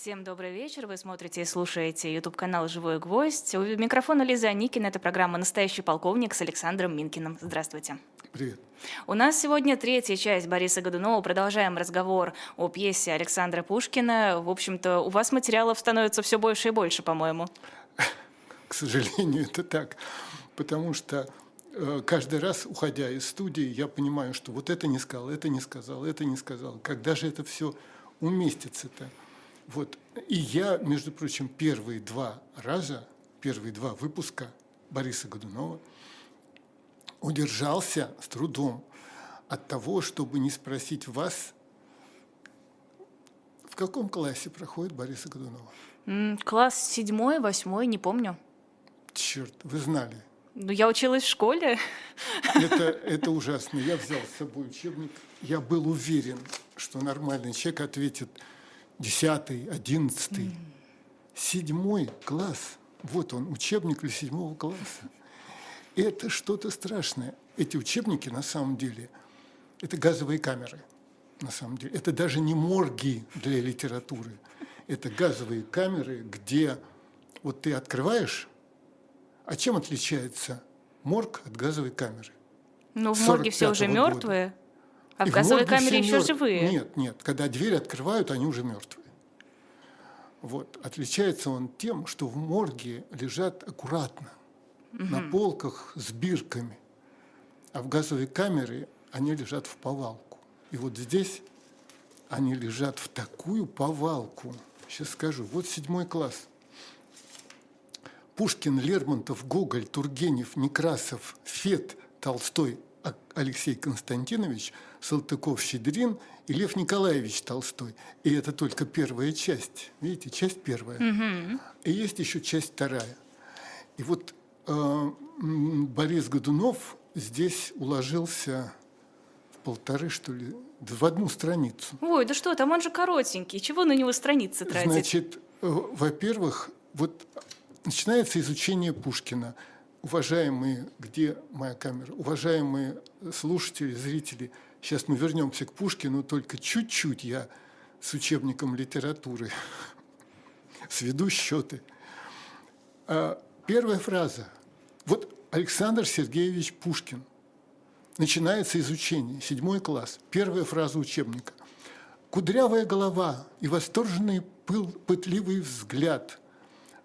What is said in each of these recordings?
Всем добрый вечер. Вы смотрите и слушаете YouTube-канал «Живой гвоздь». У микрофона Лиза Аникина. Это программа «Настоящий полковник» с Александром Минкиным. Здравствуйте. Привет. У нас сегодня третья часть Бориса Годунова. Продолжаем разговор о пьесе Александра Пушкина. В общем-то, у вас материалов становится все больше и больше, по-моему. К сожалению, это так. Потому что э, каждый раз, уходя из студии, я понимаю, что вот это не сказал, это не сказал, это не сказал. Когда же это все уместится-то? Вот. И я, между прочим, первые два раза, первые два выпуска Бориса Годунова удержался с трудом от того, чтобы не спросить вас, в каком классе проходит Бориса Годунова? Класс седьмой, восьмой, не помню. Черт, вы знали. Ну, я училась в школе. Это, это ужасно. Я взял с собой учебник. Я был уверен, что нормальный человек ответит – десятый, одиннадцатый, седьмой класс. Вот он, учебник для седьмого класса. Это что-то страшное. Эти учебники на самом деле – это газовые камеры. На самом деле. Это даже не морги для литературы. Это газовые камеры, где вот ты открываешь, а чем отличается морг от газовой камеры? Ну, в морге все уже мертвые. А в газовой камере еще мертв... живые? Нет, нет. Когда дверь открывают, они уже мертвые. Вот. Отличается он тем, что в морге лежат аккуратно, угу. на полках с бирками, а в газовой камере они лежат в повалку. И вот здесь они лежат в такую повалку. Сейчас скажу. Вот седьмой класс. Пушкин, Лермонтов, Гоголь, Тургенев, Некрасов, Фет, Толстой, Алексей Константинович, Салтыков-Щедрин и Лев Николаевич Толстой. И это только первая часть. Видите, часть первая. Угу. И есть еще часть вторая. И вот э, Борис Годунов здесь уложился в полторы, что ли, в одну страницу. Ой, да что, там он же коротенький. Чего на него страницы тратить? Значит, э, во-первых, вот начинается изучение Пушкина – уважаемые, где моя камера, уважаемые слушатели, зрители, сейчас мы вернемся к Пушкину, только чуть-чуть я с учебником литературы сведу счеты. А, первая фраза. Вот Александр Сергеевич Пушкин. Начинается изучение, седьмой класс, первая фраза учебника. Кудрявая голова и восторженный пыл, пытливый взгляд,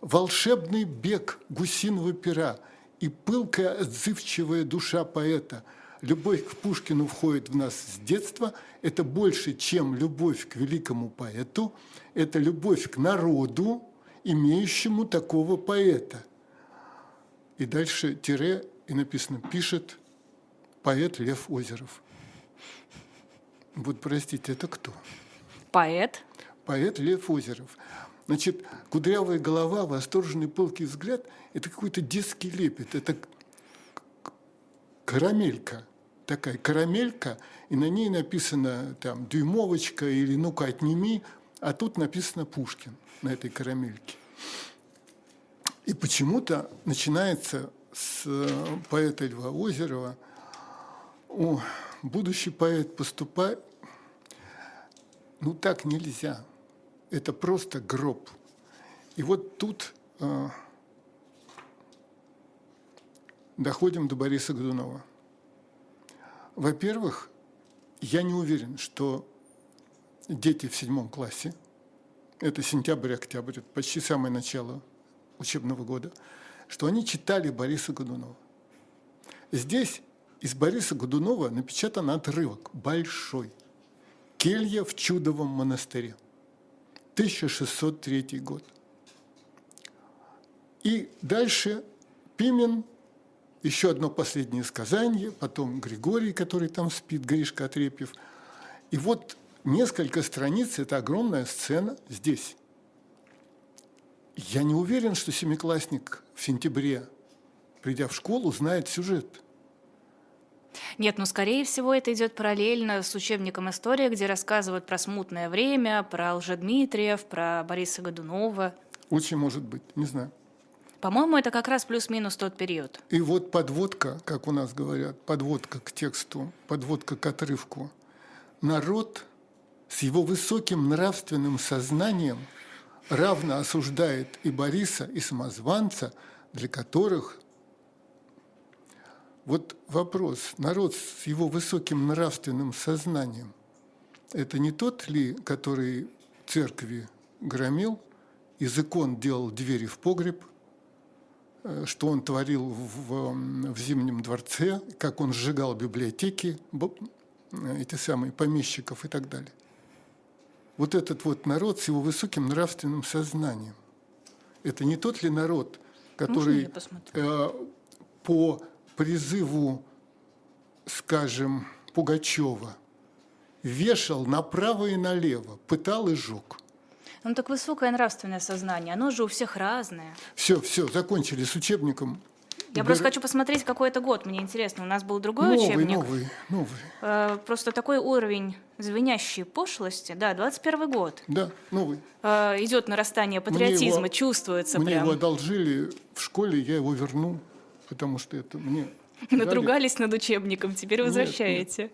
волшебный бег гусиного пера – и пылкая, отзывчивая душа поэта. Любовь к Пушкину входит в нас с детства. Это больше, чем любовь к великому поэту. Это любовь к народу, имеющему такого поэта. И дальше тире, и написано, пишет поэт Лев Озеров. Вот, простите, это кто? Поэт. Поэт Лев Озеров. Значит, кудрявая голова, восторженный пылкий взгляд – это какой-то детский лепет, это карамелька такая карамелька, и на ней написано там дюймовочка или ну-ка отними, а тут написано Пушкин на этой карамельке. И почему-то начинается с э, поэта Льва Озерова, о, будущий поэт поступает, ну так нельзя – это просто гроб. И вот тут э, доходим до Бориса Годунова. Во-первых, я не уверен, что дети в седьмом классе, это сентябрь-октябрь, это почти самое начало учебного года, что они читали Бориса Годунова. Здесь из Бориса Годунова напечатан отрывок большой. «Келья в чудовом монастыре». 1603 год. И дальше Пимен, еще одно последнее сказание, потом Григорий, который там спит, Гришка Отрепьев. И вот несколько страниц – это огромная сцена здесь. Я не уверен, что семиклассник в сентябре, придя в школу, знает сюжет – нет, ну, скорее всего, это идет параллельно с учебником истории, где рассказывают про смутное время, про Лжедмитриев, про Бориса Годунова. Очень может быть, не знаю. По-моему, это как раз плюс-минус тот период. И вот подводка, как у нас говорят, подводка к тексту, подводка к отрывку. Народ с его высоким нравственным сознанием равно осуждает и Бориса, и самозванца, для которых вот вопрос, народ с его высоким нравственным сознанием, это не тот ли, который церкви громил, из икон делал двери в погреб, что он творил в, в Зимнем дворце, как он сжигал библиотеки, эти самые помещиков и так далее. Вот этот вот народ с его высоким нравственным сознанием. Это не тот ли народ, который э, по призыву, скажем, Пугачева вешал направо и налево, пытал и жег. Ну так высокое нравственное сознание, оно же у всех разное. Все, все, закончили с учебником. Я Бер... просто хочу посмотреть, какой это год. Мне интересно. У нас был другой новый, учебник. Новый, новый. Э, просто такой уровень звенящей пошлости. Да, 21 год. Да, новый. Э, идет нарастание патриотизма, его, чувствуется мне прям. его одолжили в школе, я его верну, потому что это мне Натругались дали. над учебником, теперь возвращаете. Нет,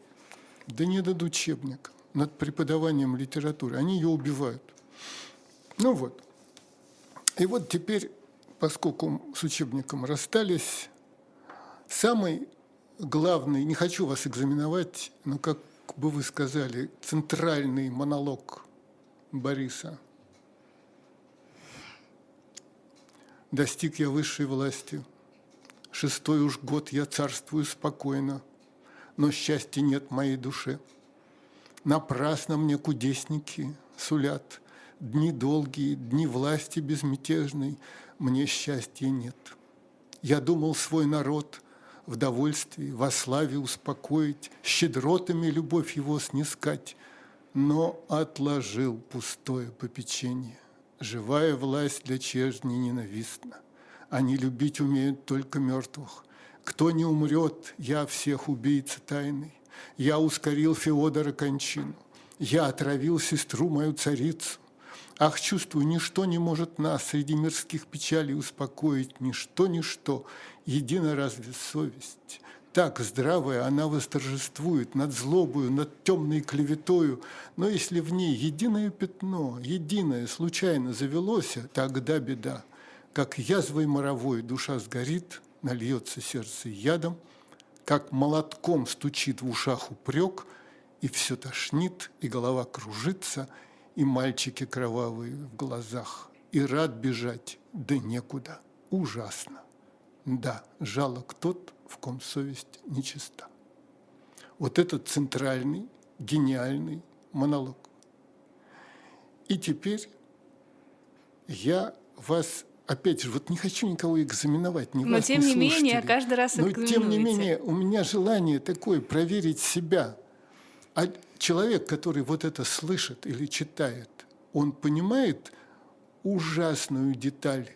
нет. Да не над учебником, над преподаванием литературы. Они ее убивают. Ну вот. И вот теперь, поскольку с учебником расстались, самый главный, не хочу вас экзаменовать, но, как бы вы сказали, центральный монолог Бориса. Достиг я высшей власти – Шестой уж год я царствую спокойно, но счастья нет моей душе. Напрасно мне кудесники сулят Дни долгие, дни власти безмятежной, Мне счастья нет. Я думал свой народ в довольстве, Во славе успокоить, Щедротами любовь его снискать, Но отложил пустое попечение. Живая власть для чежни ненавистна – они любить умеют только мертвых. Кто не умрет, я всех убийца тайный. Я ускорил Феодора кончину. Я отравил сестру мою царицу. Ах, чувствую, ничто не может нас среди мирских печалей успокоить, ничто, ничто, едино разве совесть. Так здравая она восторжествует над злобою, над темной клеветою, но если в ней единое пятно, единое случайно завелось, тогда беда. Как язвой моровой душа сгорит, нальется сердце ядом, как молотком стучит в ушах упрек, и все тошнит, и голова кружится, и мальчики кровавые в глазах, и рад бежать, да некуда, ужасно. Да, жалок тот, в ком совесть нечиста. Вот этот центральный, гениальный монолог. И теперь я вас опять же, вот не хочу никого экзаменовать, ни Но вас, тем ни не менее, каждый раз Но тем не менее, у меня желание такое проверить себя. А человек, который вот это слышит или читает, он понимает ужасную деталь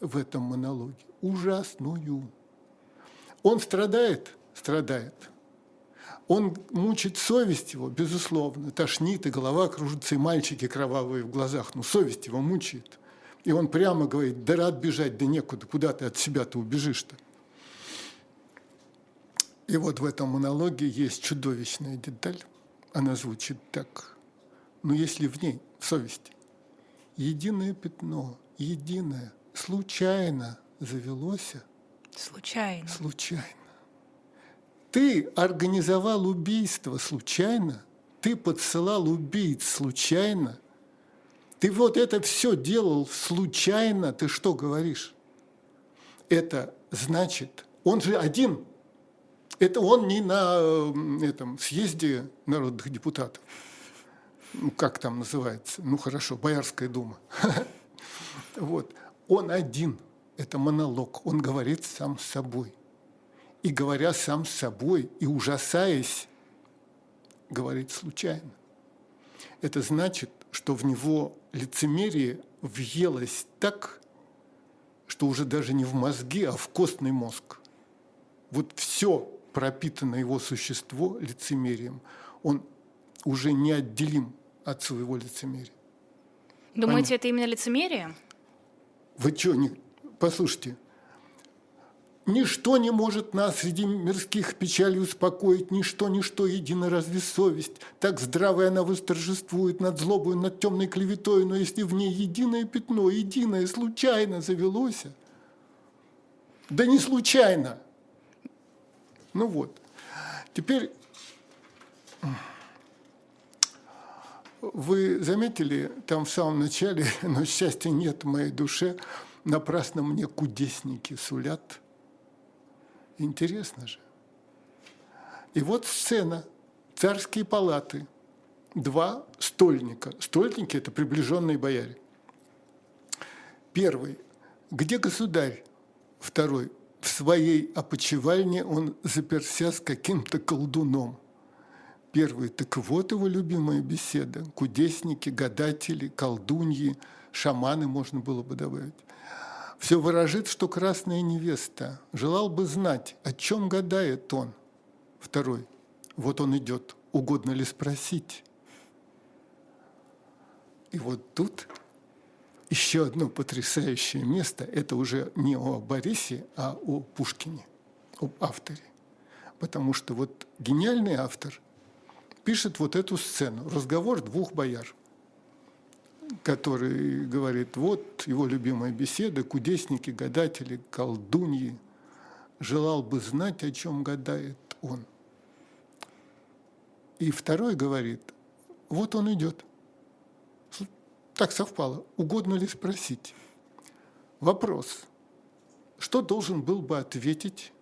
в этом монологе. Ужасную. Он страдает, страдает. Он мучит совесть его, безусловно, тошнит, и голова кружится, и мальчики кровавые в глазах. Но совесть его мучает – и он прямо говорит, да рад бежать, да некуда, куда ты от себя-то убежишь-то. И вот в этом монологе есть чудовищная деталь. Она звучит так. Но если в ней, в совести, единое пятно, единое, случайно завелось. Случайно. Случайно. Ты организовал убийство случайно, ты подсылал убийц случайно, ты вот это все делал случайно, ты что говоришь? Это значит, он же один. Это он не на этом съезде народных депутатов. Ну, как там называется? Ну, хорошо, Боярская дума. Вот. Он один. Это монолог. Он говорит сам с собой. И говоря сам с собой, и ужасаясь, говорит случайно. Это значит, что в него лицемерие въелось так, что уже даже не в мозги, а в костный мозг. Вот все пропитано его существо лицемерием. Он уже неотделим от своего лицемерия. Думаете, Понятно? это именно лицемерие? Вы что, не... послушайте, Ничто не может нас среди мирских печалей успокоить, ничто, ничто, едино разве совесть. Так здравая она восторжествует над злобой, над темной клеветой, но если в ней единое пятно, единое, случайно завелось, да не случайно. Ну вот. Теперь вы заметили, там в самом начале, но счастья нет в моей душе, напрасно мне кудесники сулят – Интересно же. И вот сцена. Царские палаты. Два стольника. Стольники – это приближенные бояре. Первый. Где государь? Второй. В своей опочивальне он заперся с каким-то колдуном. Первый. Так вот его любимая беседа. Кудесники, гадатели, колдуньи, шаманы можно было бы добавить все выражит, что красная невеста. Желал бы знать, о чем гадает он. Второй. Вот он идет. Угодно ли спросить? И вот тут еще одно потрясающее место. Это уже не о Борисе, а о Пушкине, об авторе. Потому что вот гениальный автор пишет вот эту сцену. Разговор двух бояр – который говорит, вот его любимая беседа, кудесники, гадатели, колдуньи. Желал бы знать, о чем гадает он. И второй говорит, вот он идет. Так совпало. Угодно ли спросить? Вопрос. Что должен был бы ответить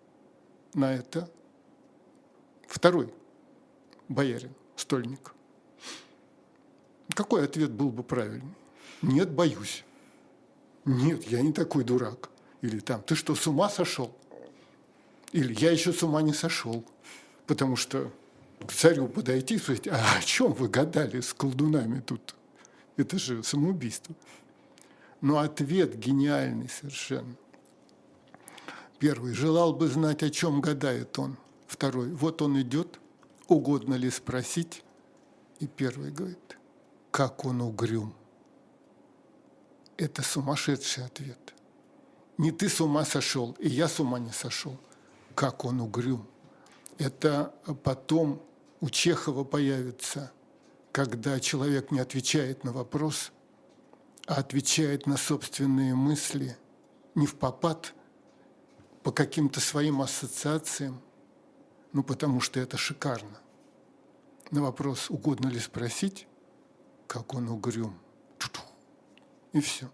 на это второй боярин, стольник? Какой ответ был бы правильный? Нет, боюсь. Нет, я не такой дурак. Или там, ты что, с ума сошел? Или я еще с ума не сошел. Потому что к царю подойти и спросить, а о чем вы гадали с колдунами тут? Это же самоубийство. Но ответ гениальный совершенно. Первый. Желал бы знать, о чем гадает он. Второй. Вот он идет, угодно ли спросить. И первый говорит, как он угрюм. Это сумасшедший ответ. Не ты с ума сошел, и я с ума не сошел. Как он угрюм. Это потом у Чехова появится, когда человек не отвечает на вопрос, а отвечает на собственные мысли не в попад, по каким-то своим ассоциациям, ну потому что это шикарно. На вопрос, угодно ли спросить, как он угрюм. И все.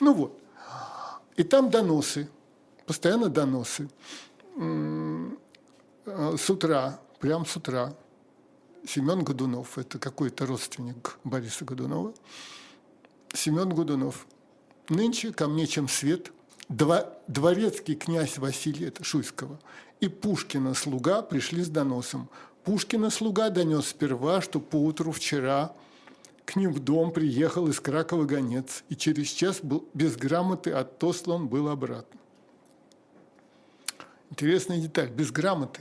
Ну вот. И там доносы, постоянно доносы. С утра, прям с утра, Семен Годунов, это какой-то родственник Бориса Годунова. Семен Годунов. Нынче ко мне чем свет, дворецкий князь Василий, это Шуйского, и Пушкина слуга пришли с доносом. Пушкина слуга донес сперва, что поутру вчера к ним в дом приехал из Кракова гонец, и через час был без грамоты отослан был обратно. Интересная деталь, без грамоты.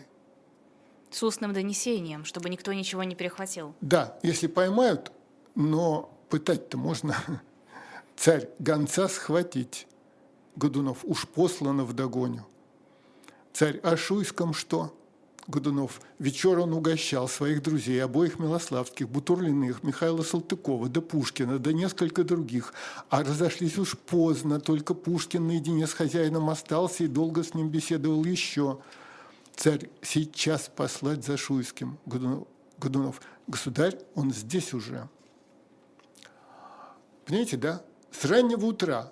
С устным донесением, чтобы никто ничего не перехватил. Да, если поймают, но пытать-то можно. Царь гонца схватить. Годунов уж послано в догоню. Царь о Шуйском что? Годунов. Вечер он угощал своих друзей, обоих Милославских, Бутурлиных, Михаила Салтыкова, да Пушкина, да несколько других. А разошлись уж поздно, только Пушкин наедине с хозяином остался и долго с ним беседовал еще. Царь сейчас послать за Шуйским. Годунов. Государь, он здесь уже. Понимаете, да? С раннего утра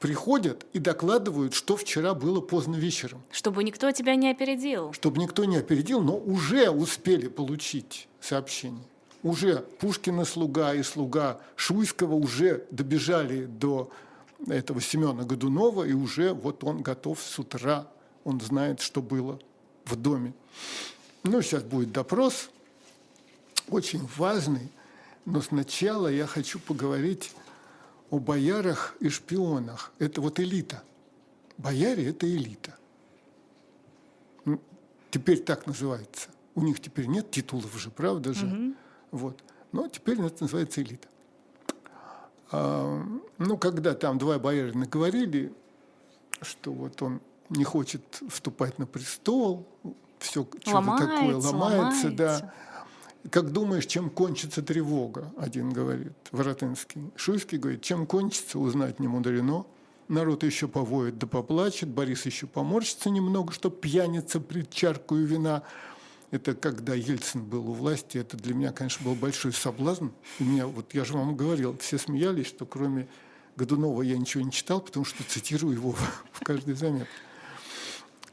приходят и докладывают, что вчера было поздно вечером. Чтобы никто тебя не опередил. Чтобы никто не опередил, но уже успели получить сообщение. Уже Пушкина слуга и слуга Шуйского уже добежали до этого Семена Годунова, и уже вот он готов с утра, он знает, что было в доме. Ну, сейчас будет допрос, очень важный, но сначала я хочу поговорить о боярах и шпионах. Это вот элита. Бояре – это элита. Теперь так называется. У них теперь нет титулов же, правда же? Угу. Вот. Но теперь это называется элита. А, ну, когда там два боярина говорили, что вот он не хочет вступать на престол, все что-то такое ломается, ломается, да. Как думаешь, чем кончится тревога, один говорит, Воротынский. Шуйский говорит, чем кончится, узнать не мудрено. Народ еще повоет да поплачет, Борис еще поморщится немного, что пьяница пред чаркою вина. Это когда Ельцин был у власти, это для меня, конечно, был большой соблазн. У меня, вот я же вам говорил, все смеялись, что кроме Годунова я ничего не читал, потому что цитирую его в каждой заметке.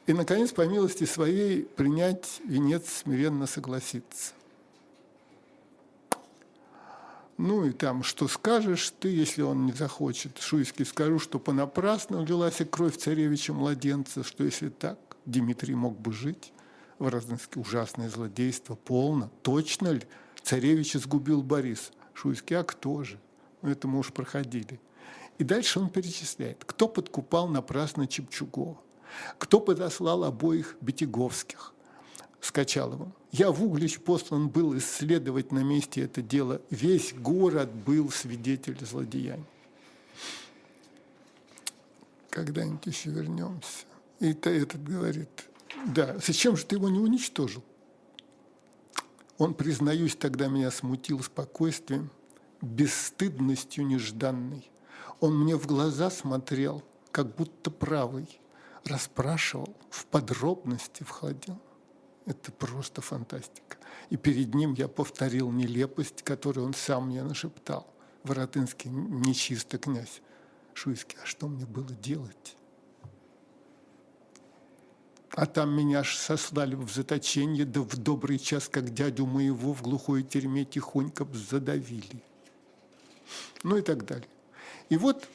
И, наконец, по милости своей, принять венец смиренно согласиться. Ну и там, что скажешь ты, если он не захочет. Шуйский скажу, что понапрасну лилась кровь царевича-младенца, что если так, Дмитрий мог бы жить. Ворозненский ужасное злодейство, полно. Точно ли царевича сгубил Борис? Шуйский, а кто же? Это мы уж проходили. И дальше он перечисляет, кто подкупал напрасно Чепчугова кто подослал обоих Бетяговских с Качаловым? Я в Углич послан был исследовать на месте это дело. Весь город был свидетель злодеяний. Когда-нибудь еще вернемся. И этот говорит, да, зачем же ты его не уничтожил? Он, признаюсь, тогда меня смутил спокойствием, бесстыдностью нежданной. Он мне в глаза смотрел, как будто правый расспрашивал, в подробности входил. Это просто фантастика. И перед ним я повторил нелепость, которую он сам мне нашептал. Воротынский, нечистый князь. Шуйский, а что мне было делать? А там меня аж сослали в заточение, да в добрый час, как дядю моего в глухой тюрьме тихонько задавили. Ну и так далее. И вот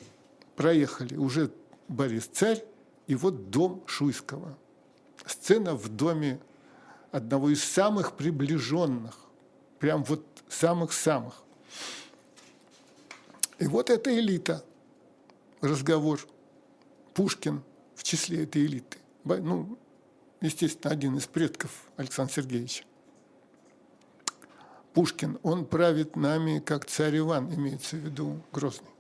проехали, уже Борис Царь, и вот дом Шуйского. Сцена в доме одного из самых приближенных, прям вот самых-самых. И вот эта элита, разговор. Пушкин в числе этой элиты. Ну, естественно, один из предков Александра Сергеевича. Пушкин, он правит нами, как царь Иван, имеется в виду Грозный.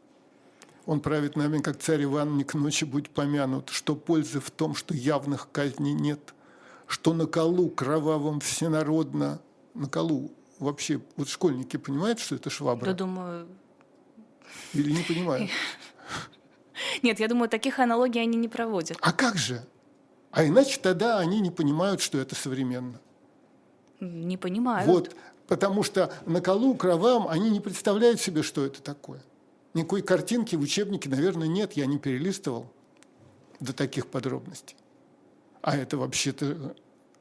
Он правит нами, как царь Иван, не к ночи будь помянут, что пользы в том, что явных казней нет, что на колу кровавом всенародно, на колу вообще, вот школьники понимают, что это швабра? Да, думаю... Или не понимают? Нет, я думаю, таких аналогий они не проводят. А как же? А иначе тогда они не понимают, что это современно. Не понимают. Вот, потому что на колу кровавом они не представляют себе, что это такое. Никакой картинки в учебнике, наверное, нет, я не перелистывал до таких подробностей. А это вообще-то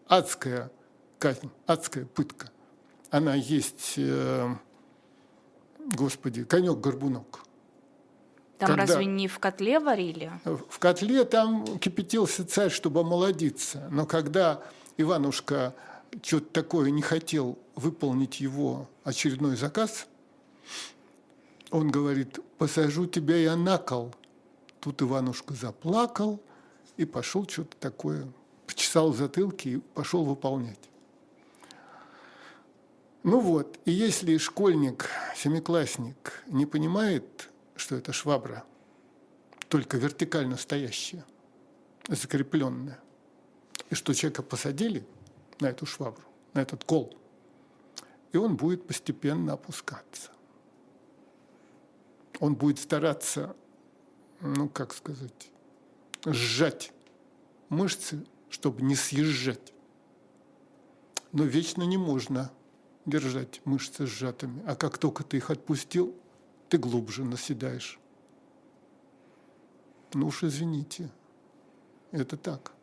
адская казнь, адская пытка. Она есть, э, господи, конек-горбунок. Там Когда разве не в котле варили? В котле там кипятился царь, чтобы омолодиться. Но когда Иванушка что-то такое не хотел выполнить его очередной заказ – он говорит, посажу тебя я на кол. Тут Иванушка заплакал и пошел что-то такое, почесал затылки и пошел выполнять. Ну вот, и если школьник, семиклассник не понимает, что это швабра, только вертикально стоящая, закрепленная, и что человека посадили на эту швабру, на этот кол, и он будет постепенно опускаться он будет стараться, ну, как сказать, сжать мышцы, чтобы не съезжать. Но вечно не можно держать мышцы сжатыми. А как только ты их отпустил, ты глубже наседаешь. Ну уж извините, это так.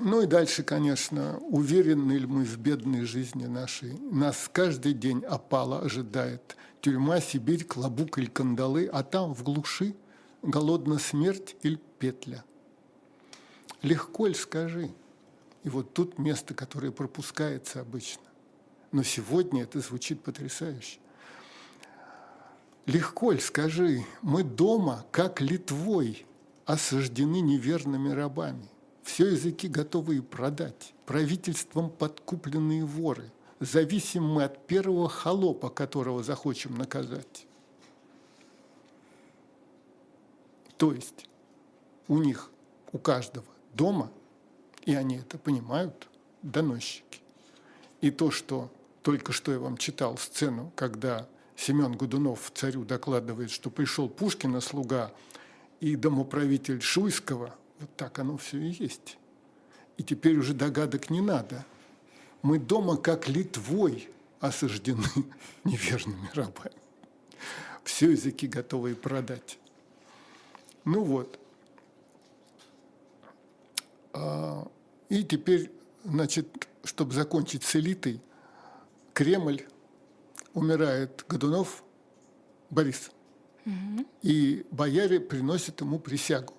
Ну и дальше, конечно, уверены ли мы в бедной жизни нашей. Нас каждый день опала ожидает. Тюрьма, Сибирь, клобук или кандалы, а там в глуши голодна смерть или петля. Легко ли скажи? И вот тут место, которое пропускается обычно. Но сегодня это звучит потрясающе. Легко ли скажи, мы дома, как Литвой, осаждены неверными рабами – все языки готовы продать, правительством подкупленные воры. Зависим мы от первого холопа, которого захочем наказать. То есть у них, у каждого дома, и они это понимают, доносчики. И то, что только что я вам читал сцену, когда Семен Годунов царю докладывает, что пришел Пушкина слуга и домоправитель Шуйского, вот так оно все и есть. И теперь уже догадок не надо. Мы дома как Литвой осаждены неверными рабами. Все языки готовы продать. Ну вот. А, и теперь, значит, чтобы закончить с элитой, Кремль умирает Годунов Борис. Угу. И бояре приносят ему присягу.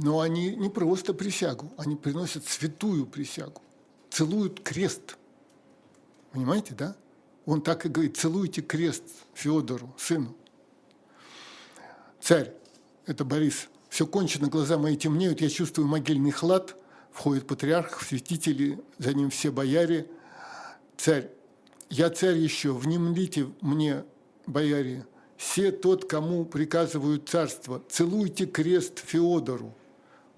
Но они не просто присягу, они приносят святую присягу. Целуют крест. Понимаете, да? Он так и говорит, целуйте крест Федору, сыну. Царь, это Борис, все кончено, глаза мои темнеют, я чувствую могильный хлад, входит патриарх, святители, за ним все бояре. Царь, я царь еще, внемлите мне, бояре, все тот, кому приказывают царство, целуйте крест Феодору.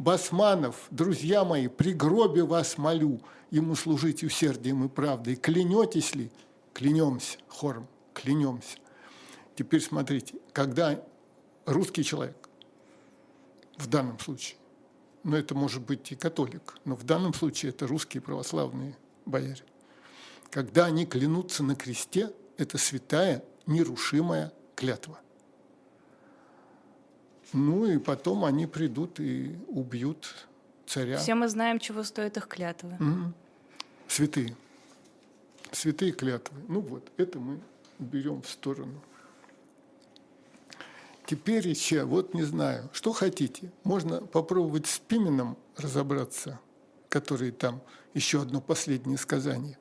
Басманов, друзья мои, при гробе вас молю, ему служить усердием и правдой. Клянетесь ли? Клянемся, хором, клянемся. Теперь смотрите, когда русский человек, в данном случае, но это может быть и католик, но в данном случае это русские православные бояре, когда они клянутся на кресте, это святая, нерушимая клятва. Ну и потом они придут и убьют царя. Все мы знаем, чего стоят их клятвы. Угу. Святые. Святые клятвы. Ну вот, это мы берем в сторону. Теперь еще, вот не знаю, что хотите. Можно попробовать с Пименом разобраться, который там еще одно последнее сказание.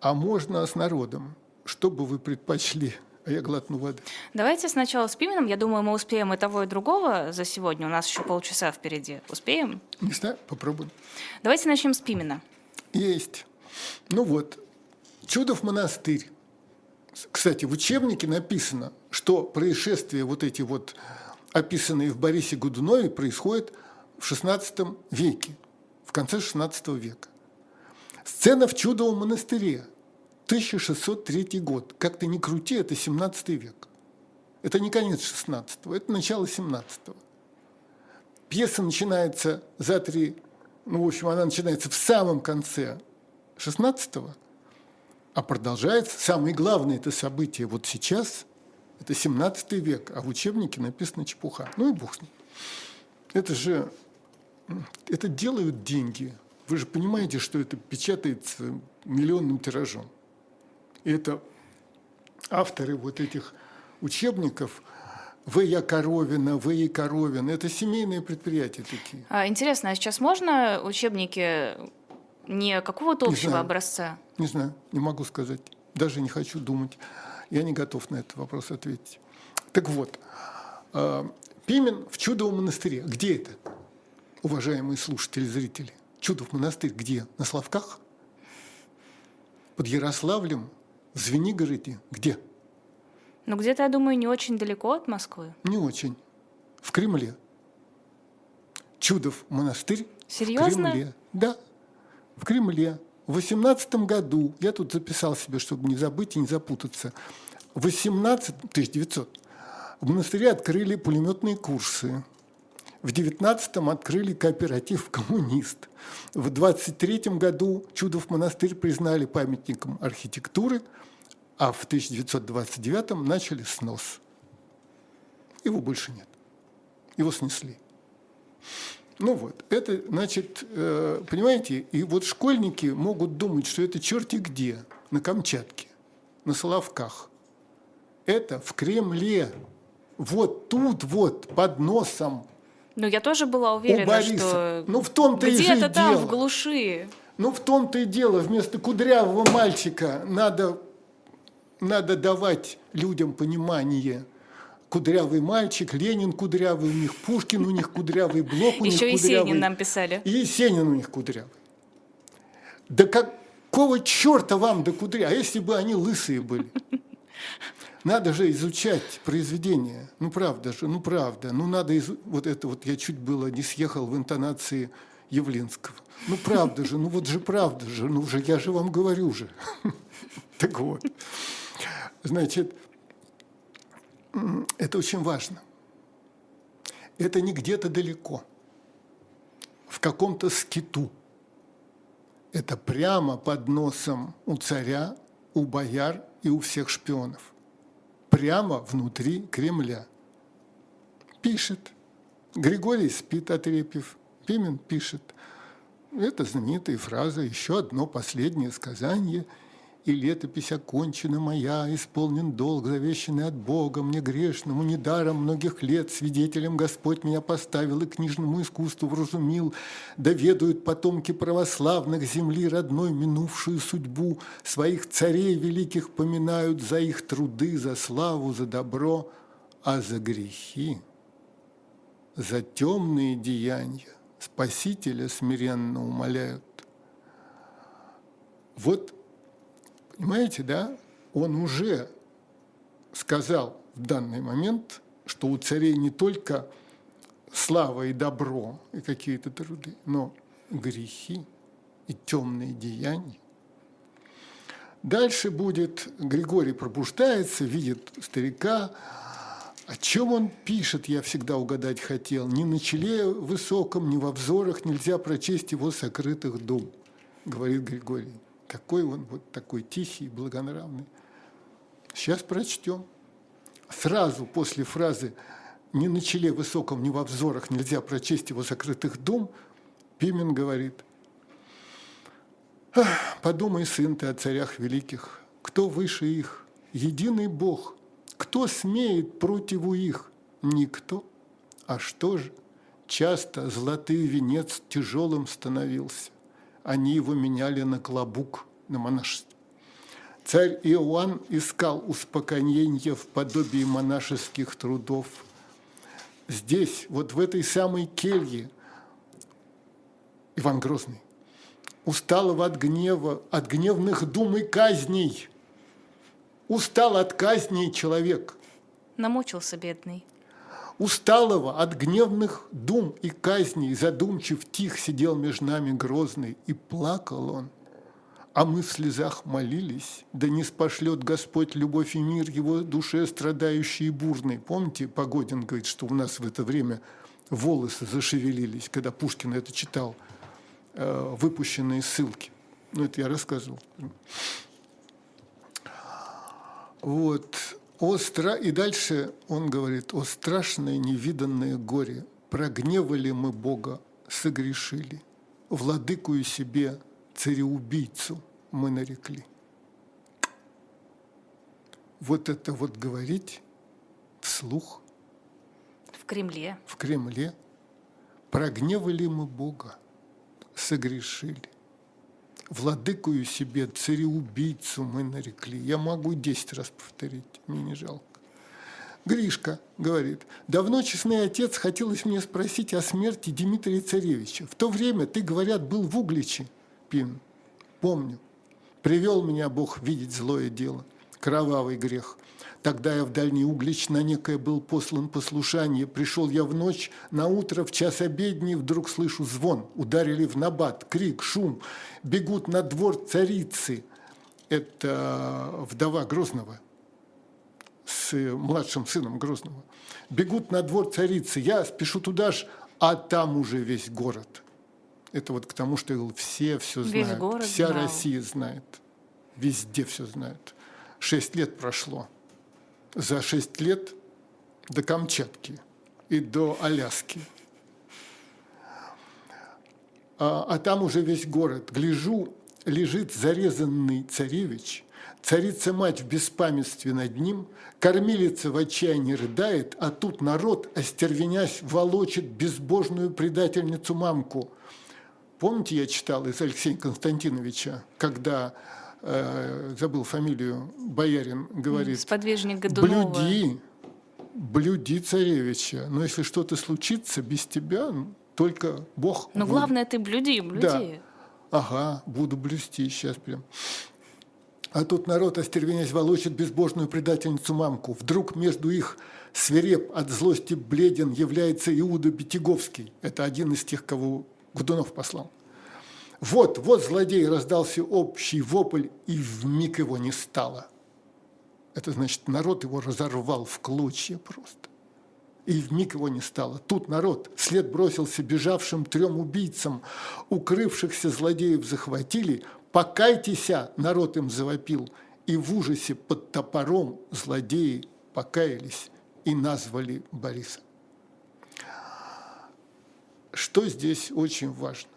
А можно с народом. Что бы вы предпочли? А я глотну воды. Давайте сначала с Пименом. Я думаю, мы успеем и того, и другого за сегодня. У нас еще полчаса впереди. Успеем? Не знаю, попробуем. Давайте начнем с Пимена. Есть. Ну вот, Чудов монастырь. Кстати, в учебнике написано, что происшествия вот эти вот, описанные в Борисе Годунове, происходят в XVI веке, в конце XVI века. Сцена в Чудовом монастыре, 1603 год. Как ты ни крути, это 17 век. Это не конец 16 это начало 17 -го. Пьеса начинается за три, ну, в общем, она начинается в самом конце 16 а продолжается, самое главное это событие вот сейчас, это 17 век, а в учебнике написано чепуха. Ну и бог с ним. Это же, это делают деньги. Вы же понимаете, что это печатается миллионным тиражом. Это авторы вот этих учебников – В. Я Коровина, В. И. Коровин. Это семейные предприятия такие. А, интересно, а сейчас можно учебники не какого-то общего знаю. образца? Не знаю, не могу сказать. Даже не хочу думать. Я не готов на этот вопрос ответить. Так вот, э, Пимен в Чудовом монастыре. Где это, уважаемые слушатели, зрители? Чудов монастырь где? На Славках? Под Ярославлем? В Звенигороде? Где? Ну, где-то, я думаю, не очень далеко от Москвы. Не очень. В Кремле. Чудов монастырь Серьезно? в Кремле. Да, в Кремле. В 18 году, я тут записал себе, чтобы не забыть и не запутаться, в 18, 1900 в монастыре открыли пулеметные курсы. В 19-м открыли кооператив «Коммунист». В 23-м году Чудов монастырь признали памятником архитектуры, а в 1929-м начали снос. Его больше нет. Его снесли. Ну вот, это значит, э, понимаете, и вот школьники могут думать, что это черти где, на Камчатке, на Соловках. Это в Кремле, вот тут вот, под носом. Ну, я тоже была уверена, У Бориса. что Ну, в том-то и где-то там, дело. в глуши. Ну, в том-то и дело, вместо кудрявого мальчика надо, надо давать людям понимание. Кудрявый мальчик, Ленин кудрявый у них, Пушкин у них кудрявый, Блок у них Еще и кудрявый. Сенин нам писали. И Есенин у них кудрявый. Да какого черта вам до кудря? А если бы они лысые были? Надо же изучать произведение. Ну, правда же, ну, правда. Ну, надо изу... Вот это вот я чуть было не съехал в интонации Явлинского. Ну, правда же, ну, вот же правда же. Ну, же я же вам говорю же. Так вот. Значит, это очень важно. Это не где-то далеко, в каком-то скиту. Это прямо под носом у царя, у бояр и у всех шпионов. Прямо внутри Кремля. Пишет. Григорий спит, отрепив. Пимен пишет. Это знаменитая фраза, еще одно последнее сказание – и летопись окончена моя, исполнен долг, завещанный от Бога, мне грешному, недаром многих лет свидетелем Господь меня поставил и книжному искусству вразумил, доведают потомки православных земли родной минувшую судьбу, своих царей великих поминают за их труды, за славу, за добро, а за грехи, за темные деяния Спасителя смиренно умоляют. Вот Понимаете, да? Он уже сказал в данный момент, что у царей не только слава и добро и какие-то труды, но грехи и темные деяния. Дальше будет, Григорий пробуждается, видит старика, о чем он пишет, я всегда угадать хотел. Ни на челе высоком, ни во взорах нельзя прочесть его сокрытых дум, говорит Григорий. Какой он вот такой тихий, благонравный. Сейчас прочтем. Сразу после фразы «ни на челе высоком, ни во взорах нельзя прочесть его закрытых дом», Пимен говорит «Подумай, сын ты, о царях великих, кто выше их? Единый Бог. Кто смеет противу их? Никто. А что же? Часто золотый венец тяжелым становился они его меняли на клобук, на монашество. Царь Иоанн искал успокоения в подобии монашеских трудов. Здесь, вот в этой самой келье, Иван Грозный, устал от гнева, от гневных дум и казней. Устал от казней человек. Намучился бедный. Усталого от гневных дум и казней, задумчив тих сидел между нами грозный, и плакал он. А мы в слезах молились, да не спошлет Господь любовь и мир его душе страдающей и бурной. Помните, Погодин говорит, что у нас в это время волосы зашевелились, когда Пушкин это читал, э, выпущенные ссылки. Ну, это я рассказывал. Вот. О, стра... И дальше он говорит, о страшное невиданное горе, прогневали мы Бога, согрешили, владыкую себе цареубийцу мы нарекли. Вот это вот говорить вслух. В Кремле. В Кремле. Прогневали мы Бога, согрешили владыкую себе, цареубийцу мы нарекли. Я могу десять раз повторить, мне не жалко. Гришка говорит, давно, честный отец, хотелось мне спросить о смерти Дмитрия Царевича. В то время, ты, говорят, был в Угличе, Пин. Помню. Привел меня Бог видеть злое дело, кровавый грех. Тогда я в дальний углич на некое был послан послушание. Пришел я в ночь, на утро в час обедний вдруг слышу звон. Ударили в набат, крик, шум. Бегут на двор царицы. Это вдова Грозного с младшим сыном Грозного. Бегут на двор царицы. Я спешу туда же, а там уже весь город. Это вот к тому, что все все знают. Весь город Вся знал. Россия знает. Везде все знают. Шесть лет прошло за шесть лет до Камчатки и до Аляски. А, а там уже весь город. Гляжу, лежит зарезанный царевич, царица-мать в беспамятстве над ним, кормилица в отчаянии рыдает, а тут народ, остервенясь, волочит безбожную предательницу мамку. Помните, я читал из Алексея Константиновича, когда э, забыл фамилию, боярин говорит, Сподвижник Годунова. блюди, блюди царевича, но если что-то случится без тебя, только Бог. Но главное, ты блюди, блюди. Да. Ага, буду блюсти сейчас прям. А тут народ, остервенясь, волочит безбожную предательницу мамку. Вдруг между их свиреп от злости бледен является Иуда Бетяговский. Это один из тех, кого Гудунов послал. Вот, вот злодей, раздался общий вопль, и в миг его не стало. Это значит, народ его разорвал в клочья просто. И в миг его не стало. Тут народ след бросился бежавшим трем убийцам, укрывшихся злодеев захватили, покайтесь, народ им завопил, и в ужасе под топором злодеи покаялись и назвали Бориса. Что здесь очень важно?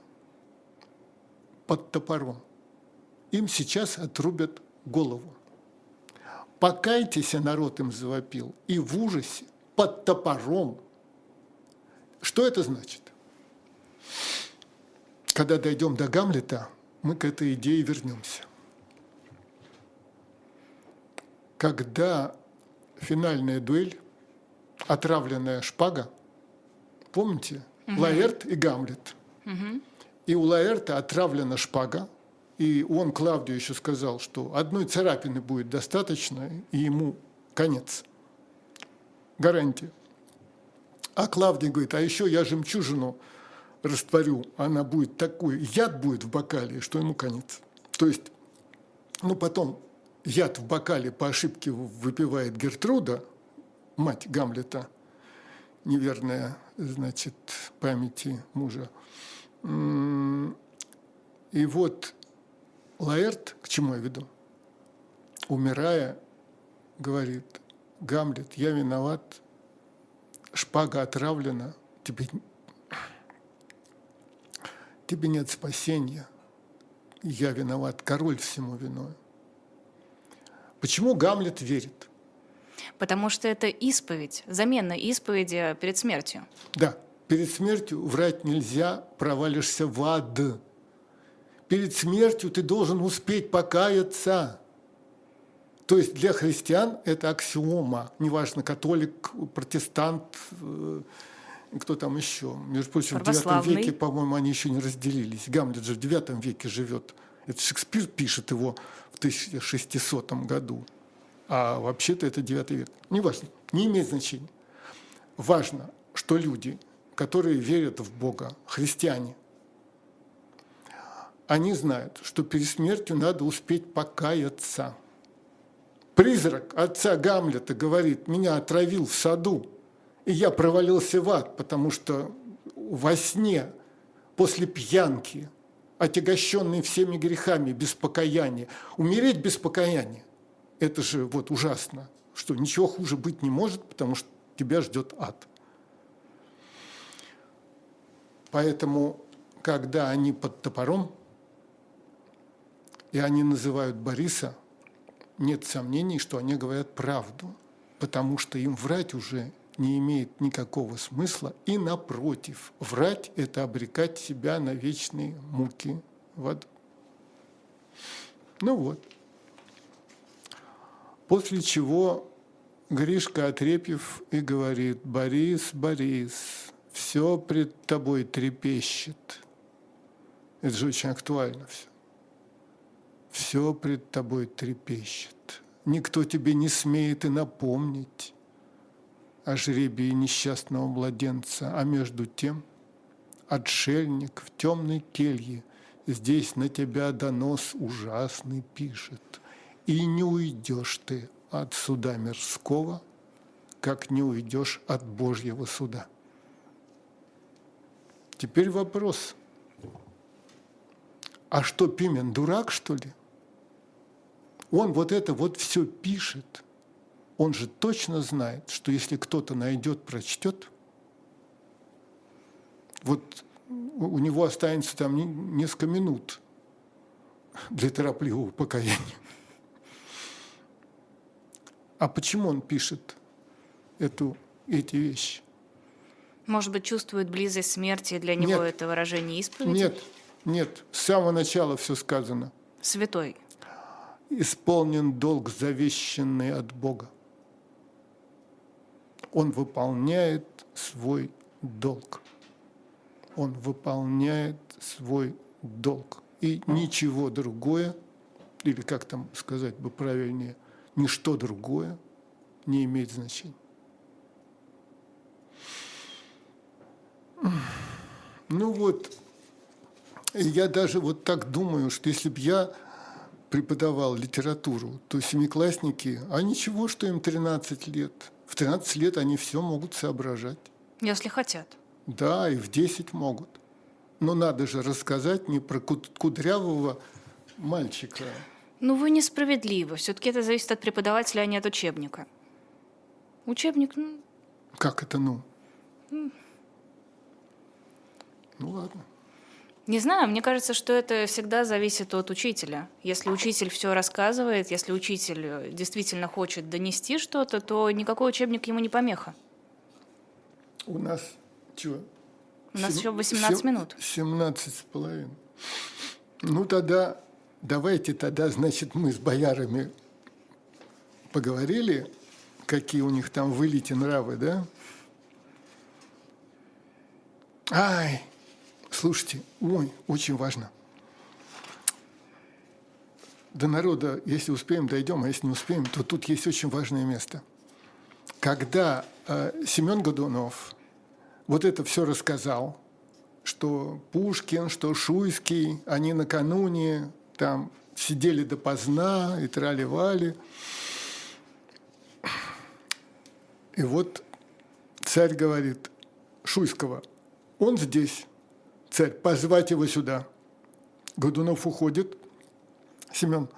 Под топором. Им сейчас отрубят голову. Покайтесь, народ им завопил, и в ужасе, под топором. Что это значит? Когда дойдем до Гамлета, мы к этой идее вернемся. Когда финальная дуэль, отравленная шпага, помните, угу. Лаэрт и Гамлет. Угу. И у Лаэрта отравлена шпага, и он Клавдию еще сказал, что одной царапины будет достаточно, и ему конец. Гарантия. А Клавдий говорит, а еще я жемчужину растворю, она будет такой, яд будет в бокале, что ему конец. То есть, ну потом яд в бокале по ошибке выпивает Гертруда, мать Гамлета, неверная, значит, памяти мужа. И вот Лаэрт, к чему я веду, умирая, говорит, Гамлет, я виноват, шпага отравлена, тебе, тебе нет спасения, я виноват, король всему виной. Почему Гамлет верит? Потому что это исповедь, замена исповеди перед смертью. Да, перед смертью врать нельзя, провалишься в ад перед смертью ты должен успеть покаяться. То есть для христиан это аксиома, неважно, католик, протестант, э, кто там еще. Между прочим, в IX веке, по-моему, они еще не разделились. Гамлет же в IX веке живет. Это Шекспир пишет его в 1600 году. А вообще-то это IX век. Неважно, не имеет значения. Важно, что люди, которые верят в Бога, христиане, они знают, что перед смертью надо успеть покаяться. Призрак отца Гамлета говорит, меня отравил в саду, и я провалился в ад, потому что во сне, после пьянки, отягощенный всеми грехами, без покаяния, умереть без покаяния, это же вот ужасно, что ничего хуже быть не может, потому что тебя ждет ад. Поэтому, когда они под топором, и они называют Бориса, нет сомнений, что они говорят правду, потому что им врать уже не имеет никакого смысла, и напротив, врать – это обрекать себя на вечные муки в аду. Ну вот. После чего Гришка отрепив и говорит, «Борис, Борис, все пред тобой трепещет». Это же очень актуально все все пред тобой трепещет. Никто тебе не смеет и напомнить о жребии несчастного младенца, а между тем отшельник в темной келье здесь на тебя донос ужасный пишет, и не уйдешь ты от суда мирского, как не уйдешь от Божьего суда. Теперь вопрос. А что, Пимен, дурак, что ли? Он вот это вот все пишет. Он же точно знает, что если кто-то найдет, прочтет, вот у него останется там несколько минут для торопливого покаяния. А почему он пишет эту, эти вещи? Может быть, чувствует близость смерти, и для него нет, это выражение исповеди? Нет, нет, с самого начала все сказано. Святой исполнен долг, завещанный от Бога. Он выполняет свой долг. Он выполняет свой долг. И ничего другое или как там сказать бы правильнее, ничто другое не имеет значения. Ну вот, я даже вот так думаю, что если бы я преподавал литературу, то семиклассники, а ничего, что им 13 лет. В 13 лет они все могут соображать. Если хотят. Да, и в 10 могут. Но надо же рассказать не про кудрявого мальчика. Ну, вы несправедливы. Все-таки это зависит от преподавателя, а не от учебника. Учебник, ну... Как это ну? Ну ладно. Не знаю, мне кажется, что это всегда зависит от учителя. Если учитель все рассказывает, если учитель действительно хочет донести что-то, то никакой учебник ему не помеха. У нас что? У нас еще 18 7, минут. 17 с половиной. Ну тогда, давайте тогда, значит, мы с боярами поговорили, какие у них там вылите нравы, да? Ай, Слушайте, ой, очень важно. До народа, если успеем, дойдем, а если не успеем, то тут есть очень важное место. Когда э, Семен Годунов вот это все рассказал, что Пушкин, что Шуйский, они накануне там сидели допоздна и трали-вали. И вот царь говорит Шуйского, он здесь, царь, позвать его сюда. Годунов уходит, Семен.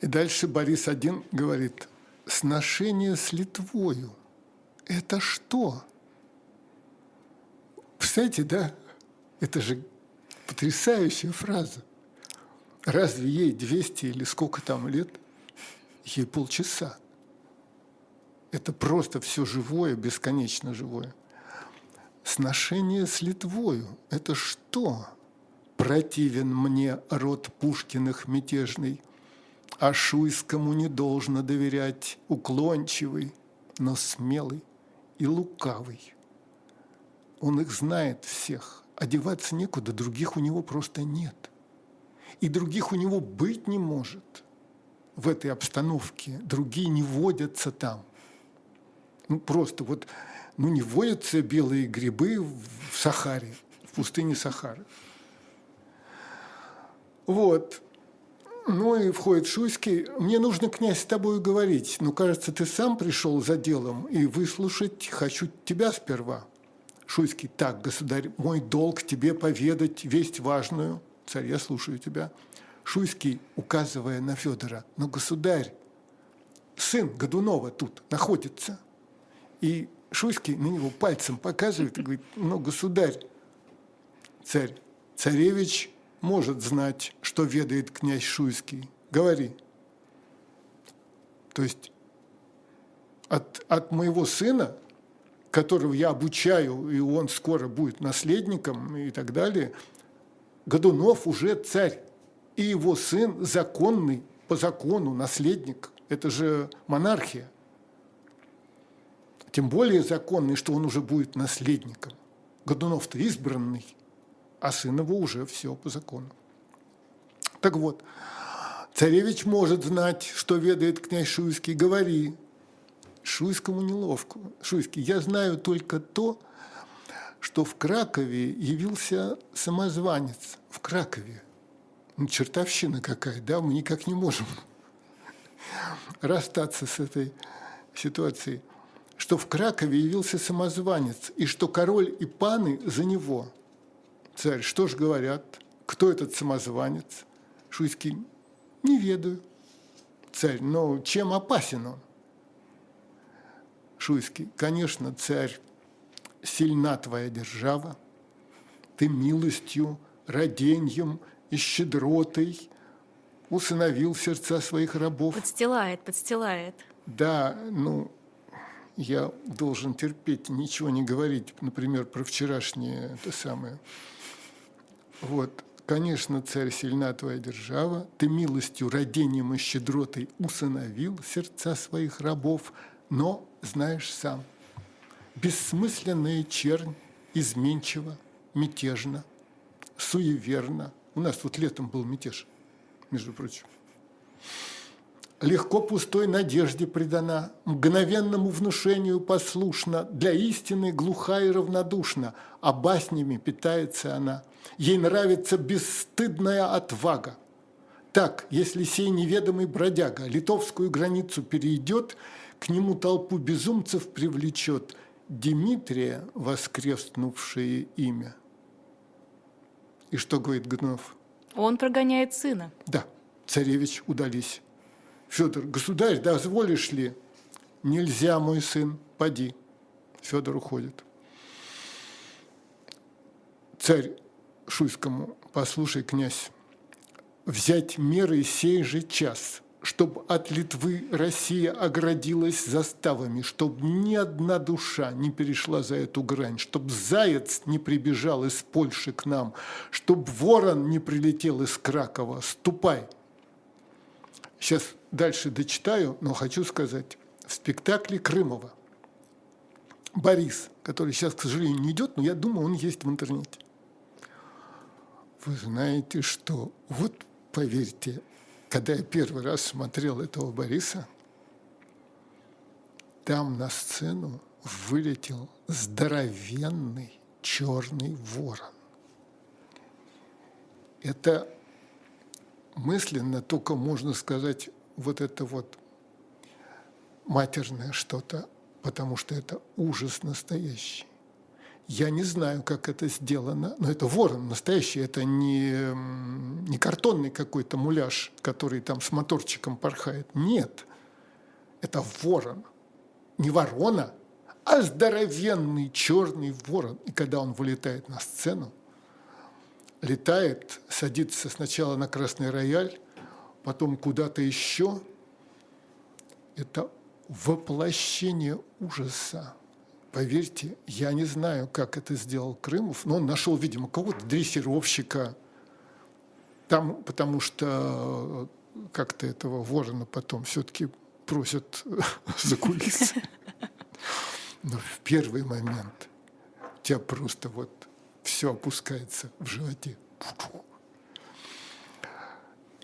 И дальше Борис один говорит, сношение с Литвою – это что? Представляете, да? Это же потрясающая фраза. Разве ей 200 или сколько там лет? Ей полчаса. Это просто все живое, бесконечно живое. Сношение с Литвою – это что? Противен мне род Пушкиных мятежный, А Шуйскому не должно доверять уклончивый, но смелый и лукавый. Он их знает всех, одеваться некуда, других у него просто нет. И других у него быть не может в этой обстановке. Другие не водятся там. Ну, просто вот ну, не водятся белые грибы в Сахаре, в пустыне Сахары. Вот. Ну и входит Шуйский. Мне нужно, князь, с тобой говорить. Ну, кажется, ты сам пришел за делом, и выслушать хочу тебя сперва. Шуйский, так, государь, мой долг тебе поведать весть важную. Царь, я слушаю тебя. Шуйский, указывая на Федора, но государь, сын Годунова тут находится. И Шуйский на него пальцем показывает и говорит, ну, государь, царь, царевич может знать, что ведает князь Шуйский. Говори. То есть от, от моего сына, которого я обучаю, и он скоро будет наследником и так далее, Годунов уже царь, и его сын законный по закону наследник. Это же монархия тем более законный, что он уже будет наследником. Годунов-то избранный, а сын его уже все по закону. Так вот, царевич может знать, что ведает князь Шуйский, говори. Шуйскому неловко. Шуйский, я знаю только то, что в Кракове явился самозванец. В Кракове. Ну, чертовщина какая, да, мы никак не можем расстаться с этой ситуацией что в Кракове явился самозванец, и что король и паны за него. Царь, что ж говорят? Кто этот самозванец? Шуйский, не ведаю. Царь, но чем опасен он? Шуйский, конечно, царь, сильна твоя держава, ты милостью, роденьем и щедротой усыновил сердца своих рабов. Подстилает, подстилает. Да, ну, я должен терпеть, ничего не говорить, например, про вчерашнее это самое. Вот, конечно, царь сильна твоя держава, ты милостью, родением и щедротой усыновил сердца своих рабов, но, знаешь сам, бессмысленная чернь изменчива, мятежна, суеверна. У нас вот летом был мятеж, между прочим. Легко пустой надежде предана, мгновенному внушению послушна, для истины глуха и равнодушна, а баснями питается она. Ей нравится бесстыдная отвага. Так, если сей неведомый бродяга литовскую границу перейдет, к нему толпу безумцев привлечет Дмитрия, воскреснувшее имя. И что говорит Гнов? Он прогоняет сына. Да, царевич удались. Федор, государь, дозволишь ли? Нельзя, мой сын, поди. Федор уходит. Царь Шуйскому, послушай, князь, взять меры сей же час, чтобы от Литвы Россия оградилась заставами, чтобы ни одна душа не перешла за эту грань, чтобы заяц не прибежал из Польши к нам, чтобы ворон не прилетел из Кракова. Ступай. Сейчас дальше дочитаю, но хочу сказать, в спектакле Крымова Борис, который сейчас, к сожалению, не идет, но я думаю, он есть в интернете. Вы знаете, что вот поверьте, когда я первый раз смотрел этого Бориса, там на сцену вылетел здоровенный черный ворон. Это мысленно только можно сказать вот это вот матерное что-то, потому что это ужас настоящий. Я не знаю, как это сделано, но это ворон настоящий, это не, не картонный какой-то муляж, который там с моторчиком порхает. Нет, это ворон. Не ворона, а здоровенный черный ворон. И когда он вылетает на сцену, летает, садится сначала на красный рояль, потом куда-то еще. Это воплощение ужаса. Поверьте, я не знаю, как это сделал Крымов, но он нашел, видимо, кого-то дрессировщика, там, потому что как-то этого ворона потом все-таки просят за кулисы. Но в первый момент тебя просто вот все опускается в животе.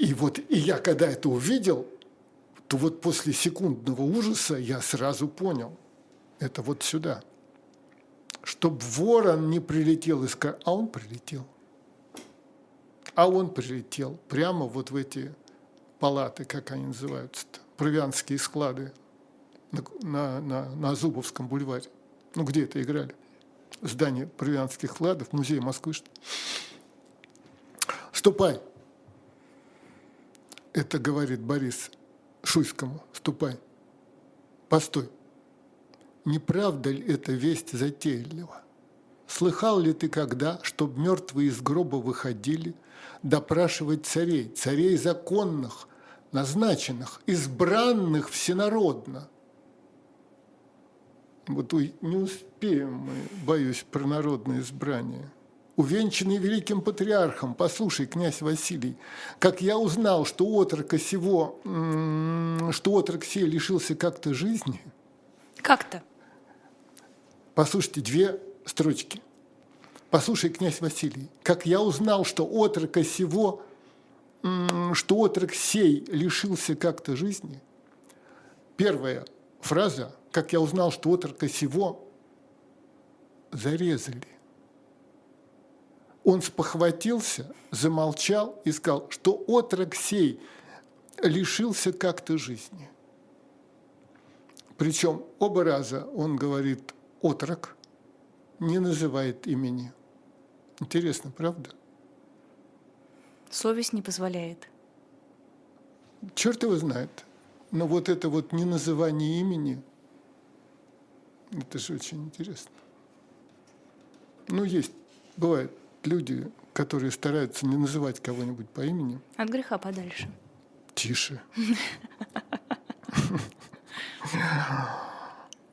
И вот и я когда это увидел, то вот после секундного ужаса я сразу понял, это вот сюда. Чтоб ворон не прилетел из а он прилетел. А он прилетел прямо вот в эти палаты, как они называются-то, провианские склады на, на, на, на Зубовском бульваре. Ну, где это играли? Здание провианских складов, музей Москвы. Ступай. Это говорит Борис Шуйскому. Ступай. Постой. Не правда ли эта весть затейлива? Слыхал ли ты когда, чтоб мертвые из гроба выходили, допрашивать царей, царей законных, назначенных, избранных всенародно? Вот не успеем мы, боюсь, про народное избрание – увенчанный великим патриархом. Послушай, князь Василий, как я узнал, что отрока сего, что отрок сей лишился как-то жизни. Как-то? Послушайте, две строчки. Послушай, князь Василий, как я узнал, что отрока сего, что отрок сей лишился как-то жизни. Первая фраза, как я узнал, что отрока сего зарезали он спохватился, замолчал и сказал, что отрок сей лишился как-то жизни. Причем оба раза он говорит «отрок», не называет имени. Интересно, правда? Совесть не позволяет. Черт его знает. Но вот это вот не называние имени, это же очень интересно. Ну, есть, бывает люди, которые стараются не называть кого-нибудь по имени. От греха подальше. Тише.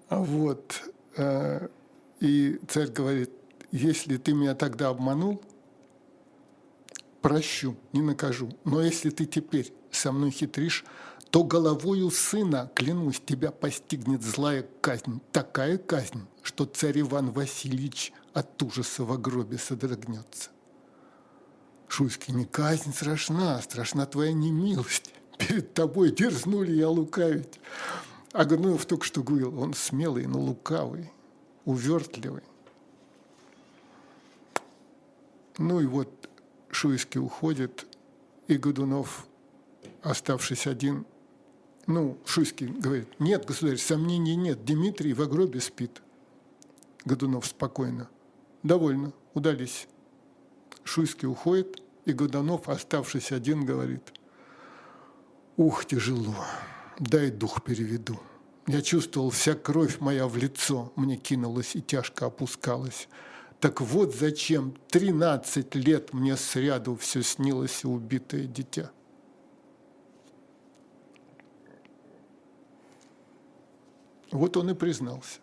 Вот. Э, и царь говорит, если ты меня тогда обманул, прощу, не накажу. Но если ты теперь со мной хитришь, то головою сына, клянусь, тебя постигнет злая казнь, такая казнь, что царь Иван Васильевич от ужаса в гробе содрогнется. Шуйский, не казнь страшна, страшна твоя немилость. перед тобой дерзнули я лукавить. А Годунов только что говорил, он смелый, но лукавый, увертливый. Ну и вот Шуйский уходит, и Годунов, оставшись один, ну, Шуйский говорит, нет, государь, сомнений нет, Дмитрий в гробе спит. Годунов спокойно. Довольно, удались. Шуйский уходит, и Годунов, оставшись один, говорит, ух, тяжело, дай дух переведу. Я чувствовал, вся кровь моя в лицо мне кинулась и тяжко опускалась. Так вот зачем 13 лет мне сряду все снилось убитое дитя. Вот он и признался.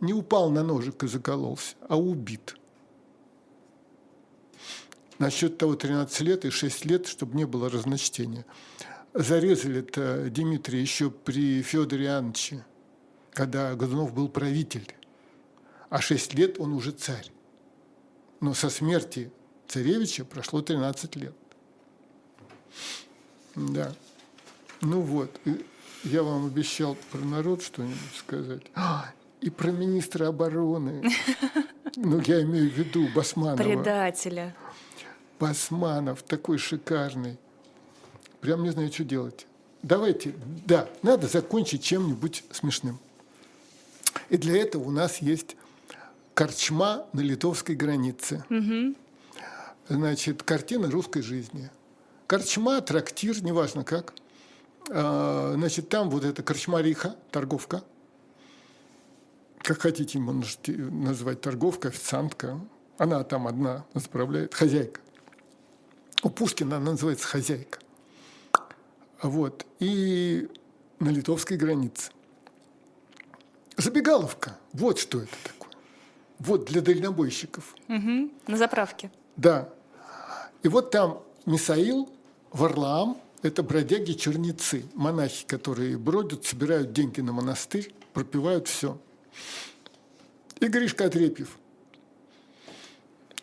Не упал на ножик и закололся, а убит. Насчет того 13 лет и 6 лет, чтобы не было разночтения. Зарезали-то Дмитрия еще при Федоре Иоанновиче, когда Годунов был правитель, а 6 лет он уже царь. Но со смерти царевича прошло 13 лет. Да. Ну вот, я вам обещал про народ что-нибудь сказать. А, и про министра обороны. Ну, я имею в виду Басманова. Предателя. Басманов такой шикарный. Прям не знаю, что делать. Давайте, да, надо закончить чем-нибудь смешным. И для этого у нас есть корчма на литовской границе. Угу. Значит, картина русской жизни. Корчма, трактир, неважно как – а, значит, там вот эта корчмариха, торговка, как хотите, можете назвать торговка, официантка, она там одна заправляет, хозяйка. У Пушкина она называется хозяйка. Вот. И на литовской границе. Забегаловка. Вот что это такое. Вот для дальнобойщиков. Угу. На заправке. Да. И вот там Мисаил, Варлаам, это бродяги-черницы, монахи, которые бродят, собирают деньги на монастырь, пропивают все. И Гришка Отрепьев.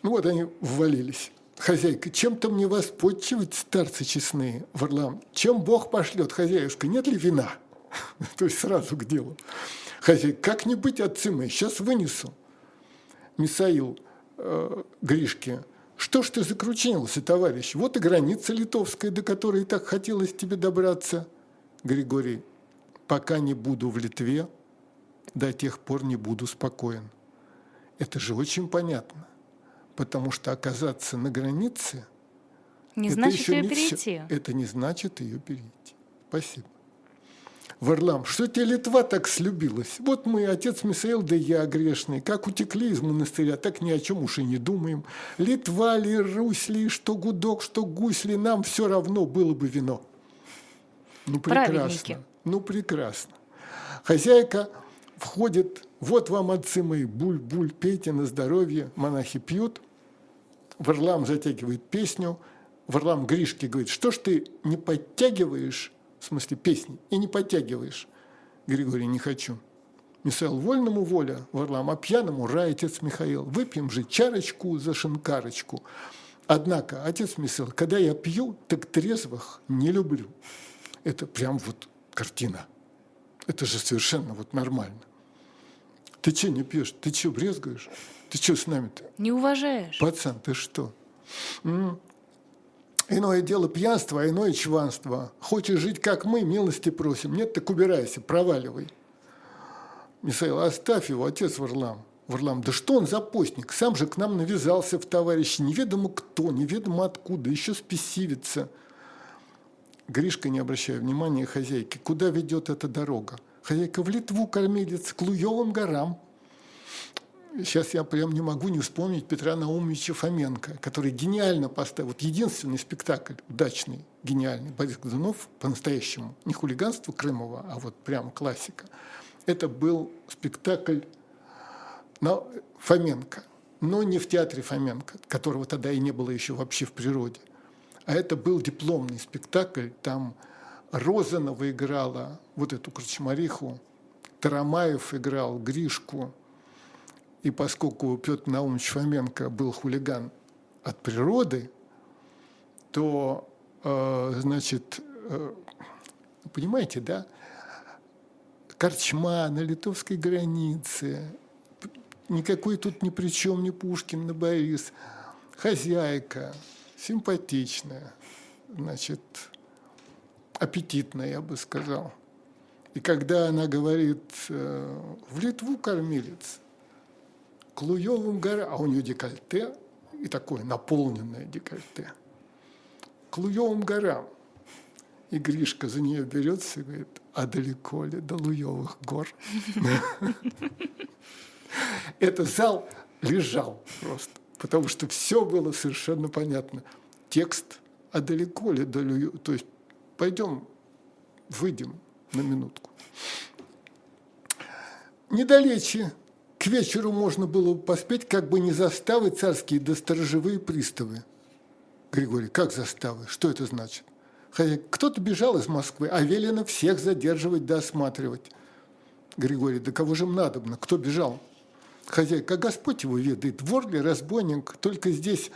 Ну вот они ввалились. Хозяйка, чем-то мне вас подчивать, старцы честные, Варлам? Чем Бог пошлет, хозяюшка, нет ли вина? То есть сразу к делу. Хозяйка, как не быть отцы мои, сейчас вынесу. Мисаил э, Гришке, что ж ты закручинился, товарищ? Вот и граница литовская, до которой так хотелось тебе добраться. Григорий, пока не буду в Литве, до тех пор не буду спокоен. Это же очень понятно, потому что оказаться на границе не это значит еще ее не перейти. Все. Это не значит ее перейти. Спасибо. Варлам, что тебе Литва так слюбилась? Вот мы, отец Мисаил, да я грешный, как утекли из монастыря, так ни о чем уж и не думаем. Литва ли, Русь ли, что гудок, что гусь ли, нам все равно было бы вино. Ну, прекрасно. Ну, прекрасно. Хозяйка входит, вот вам, отцы мои, буль-буль, пейте на здоровье, монахи пьют. Варлам затягивает песню, Варлам Гришке говорит, что ж ты не подтягиваешь в смысле песни, и не подтягиваешь. Григорий, не хочу. Мисаил, вольному воля, Варлам, а пьяному рай, отец Михаил. Выпьем же чарочку за шинкарочку. Однако, отец Мисаил, когда я пью, так трезвых не люблю. Это прям вот картина. Это же совершенно вот нормально. Ты что не пьешь? Ты что брезгаешь? Ты что с нами-то? Не уважаешь. Пацан, ты что? Иное дело пьянство, а иное чванство. Хочешь жить, как мы, милости просим. Нет, так убирайся, проваливай. Мисаил, оставь его, отец Варлам. Варлам, да что он за постник? Сам же к нам навязался в товарищи. Неведомо кто, неведомо откуда, еще спесивится. Гришка, не обращая внимания хозяйки, куда ведет эта дорога? Хозяйка в Литву кормилец, к Луевым горам сейчас я прям не могу не вспомнить Петра Наумовича Фоменко, который гениально поставил, вот единственный спектакль удачный, гениальный, Борис Годунов по-настоящему, не хулиганство Крымова, а вот прям классика. Это был спектакль на Фоменко, но не в театре Фоменко, которого тогда и не было еще вообще в природе. А это был дипломный спектакль, там Розанова играла вот эту Крачмариху, Тарамаев играл Гришку, и поскольку Петр Наумович Фоменко был хулиган от природы, то э, значит, э, понимаете, да, корчма на литовской границе, никакой тут ни при чем ни Пушкин, ни Борис, хозяйка, симпатичная, значит, аппетитная, я бы сказал. И когда она говорит, э, в Литву кормилец, к Луевым горам, а у нее декольте, и такое наполненное декольте, к Луевым горам. И Гришка за нее берется и говорит, а далеко ли до Луевых гор? Этот зал лежал просто, потому что все было совершенно понятно. Текст, а далеко ли до Луевых? То есть пойдем, выйдем на минутку. Недалече к вечеру можно было поспеть, как бы не заставы царские да сторожевые приставы. Григорий, как заставы? Что это значит? Кто-то бежал из Москвы, а велено всех задерживать да осматривать. Григорий, да кого же им надобно? Кто бежал? Хозяйка, Господь его ведает. Вор ли, разбойник? Только здесь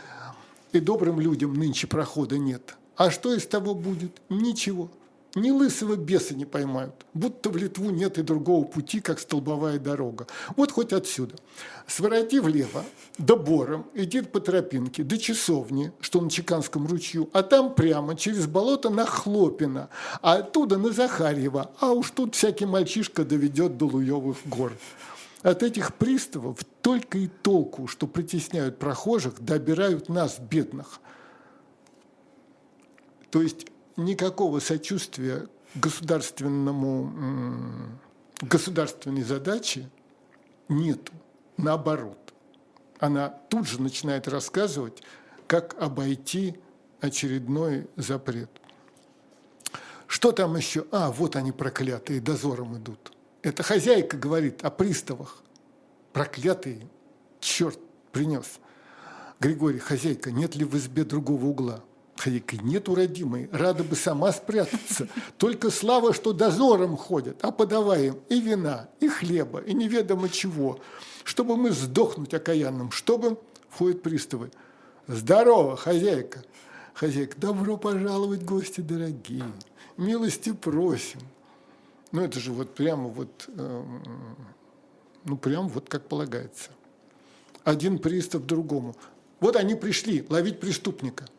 и добрым людям нынче прохода нет. А что из того будет? Ничего ни лысого беса не поймают, будто в Литву нет и другого пути, как столбовая дорога. Вот хоть отсюда. Свороти влево, до Бором, иди по тропинке, до часовни, что на Чеканском ручью, а там прямо через болото на Хлопина, а оттуда на Захарьева, а уж тут всякий мальчишка доведет до Луевых гор. От этих приставов только и толку, что притесняют прохожих, добирают нас, бедных. То есть никакого сочувствия государственному, государственной задаче нету. Наоборот. Она тут же начинает рассказывать, как обойти очередной запрет. Что там еще? А, вот они проклятые, дозором идут. Это хозяйка говорит о приставах. Проклятые, черт принес. Григорий, хозяйка, нет ли в избе другого угла? Хозяйка, нету родимой, рада бы сама спрятаться. Только слава, что дозором ходят, а подаваем и вина, и хлеба, и неведомо чего, чтобы мы сдохнуть окаянным, чтобы, входят приставы, здорово, хозяйка. Хозяйка, добро пожаловать, гости дорогие, милости просим. Ну, это же вот прямо вот, э, ну, прямо вот как полагается. Один пристав другому. Вот они пришли ловить преступника –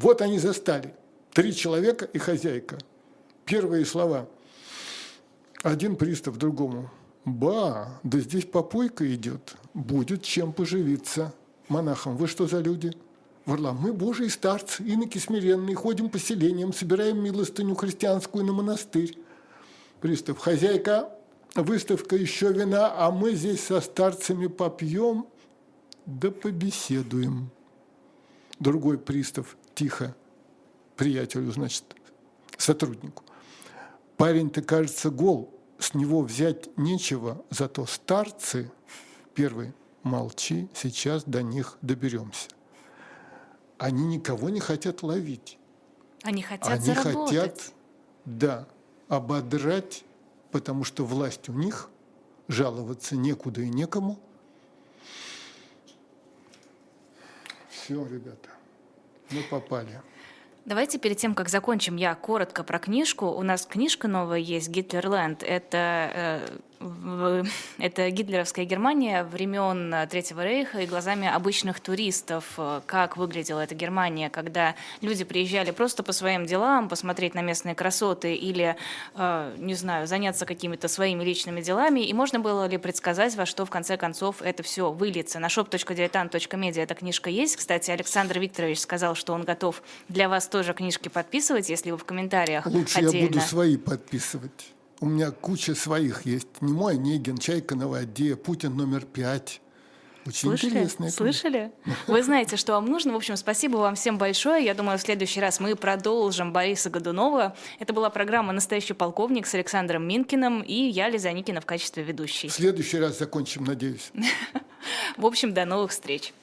вот они застали. Три человека и хозяйка. Первые слова. Один пристав другому. Ба, да здесь попойка идет. Будет чем поживиться. Монахам, вы что за люди? Варлам, мы божьи старцы, иноки смиренные, ходим по селениям, собираем милостыню христианскую на монастырь. Пристав, хозяйка, выставка еще вина, а мы здесь со старцами попьем, да побеседуем. Другой пристав, тихо приятелю, значит, сотруднику. Парень-то, кажется, гол, с него взять нечего, зато старцы, первый, молчи, сейчас до них доберемся. Они никого не хотят ловить. Они хотят Они заработать. хотят, да, ободрать, потому что власть у них, жаловаться некуда и некому. Все, ребята. Мы попали. Давайте перед тем, как закончим, я коротко про книжку. У нас книжка новая есть «Гитлерленд». Это э, это гитлеровская Германия времен э, Третьего Рейха и глазами обычных туристов, как выглядела эта Германия, когда люди приезжали просто по своим делам, посмотреть на местные красоты или, э, не знаю, заняться какими-то своими личными делами, и можно было ли предсказать, во что в конце концов это все выльется. На shop.diletant.media эта книжка есть. Кстати, Александр Викторович сказал, что он готов для вас тоже книжки подписывать, если вы в комментариях Лучше отдельно. я буду свои подписывать. У меня куча своих есть. Не мой Онегин, Чайка на воде, Путин номер пять. Очень Слышали? Слышали? Вы знаете, что вам нужно. В общем, спасибо вам всем большое. Я думаю, в следующий раз мы продолжим Бориса Годунова. Это была программа «Настоящий полковник» с Александром Минкиным и я, Лиза Никина, в качестве ведущей. В следующий раз закончим, надеюсь. В общем, до новых встреч.